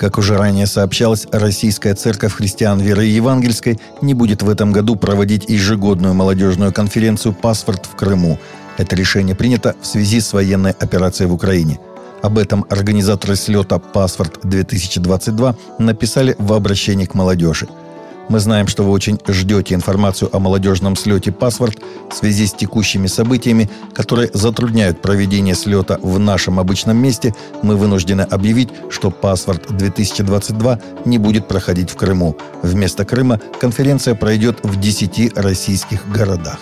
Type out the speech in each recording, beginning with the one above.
Как уже ранее сообщалось, Российская Церковь Христиан Веры Евангельской не будет в этом году проводить ежегодную молодежную конференцию «Паспорт в Крыму». Это решение принято в связи с военной операцией в Украине. Об этом организаторы слета «Паспорт-2022» написали в обращении к молодежи – мы знаем, что вы очень ждете информацию о молодежном слете «Паспорт» в связи с текущими событиями, которые затрудняют проведение слета в нашем обычном месте. Мы вынуждены объявить, что «Паспорт-2022» не будет проходить в Крыму. Вместо Крыма конференция пройдет в 10 российских городах.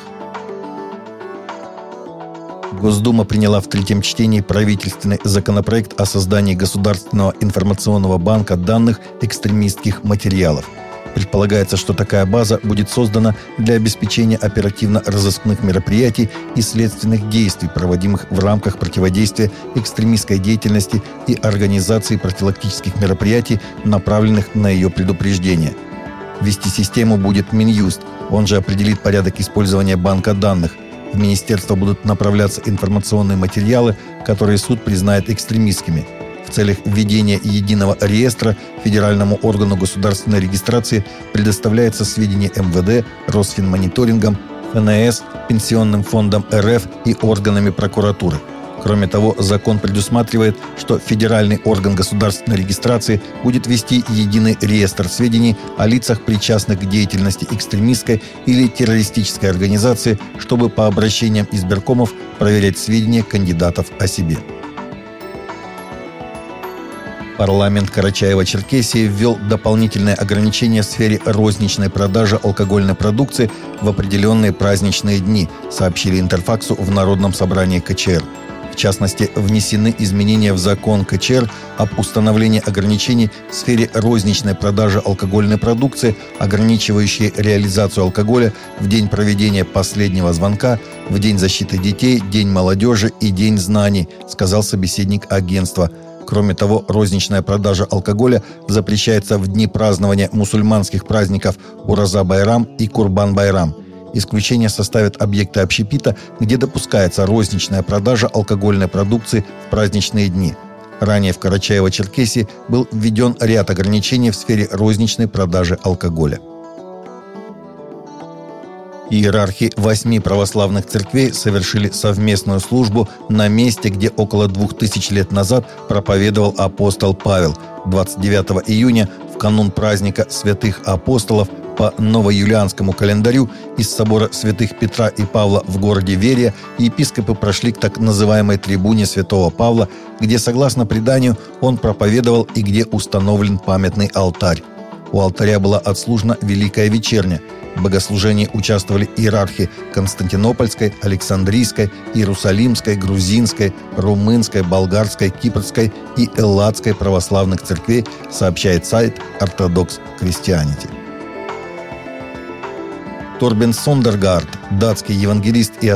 Госдума приняла в третьем чтении правительственный законопроект о создании Государственного информационного банка данных экстремистских материалов – Предполагается, что такая база будет создана для обеспечения оперативно-розыскных мероприятий и следственных действий, проводимых в рамках противодействия экстремистской деятельности и организации профилактических мероприятий, направленных на ее предупреждение. Вести систему будет Минюст, он же определит порядок использования банка данных. В министерство будут направляться информационные материалы, которые суд признает экстремистскими – в целях введения единого реестра федеральному органу государственной регистрации предоставляется сведения МВД, Росфинмониторингом, ФНС, Пенсионным фондом РФ и органами прокуратуры. Кроме того, закон предусматривает, что федеральный орган государственной регистрации будет вести единый реестр сведений о лицах, причастных к деятельности экстремистской или террористической организации, чтобы по обращениям избиркомов проверять сведения кандидатов о себе. Парламент Карачаева-Черкесии ввел дополнительные ограничения в сфере розничной продажи алкогольной продукции в определенные праздничные дни, сообщили Интерфаксу в Народном собрании КЧР. В частности, внесены изменения в закон КЧР об установлении ограничений в сфере розничной продажи алкогольной продукции, ограничивающие реализацию алкоголя в день проведения последнего звонка, в День защиты детей, День молодежи и День знаний, сказал собеседник агентства – Кроме того, розничная продажа алкоголя запрещается в дни празднования мусульманских праздников Ураза-Байрам и Курбан-Байрам. Исключение составят объекты общепита, где допускается розничная продажа алкогольной продукции в праздничные дни. Ранее в Карачаево-Черкесии был введен ряд ограничений в сфере розничной продажи алкоголя. Иерархи восьми православных церквей совершили совместную службу на месте, где около двух тысяч лет назад проповедовал апостол Павел. 29 июня, в канун праздника святых апостолов, по новоюлианскому календарю из собора святых Петра и Павла в городе Верия епископы прошли к так называемой трибуне святого Павла, где, согласно преданию, он проповедовал и где установлен памятный алтарь. У алтаря была отслужена Великая Вечерня – в богослужении участвовали иерархи Константинопольской, Александрийской, Иерусалимской, Грузинской, Румынской, Болгарской, Кипрской и Элладской православных церквей, сообщает сайт Ортодокс Christianity. Торбен Сондергард, датский евангелист и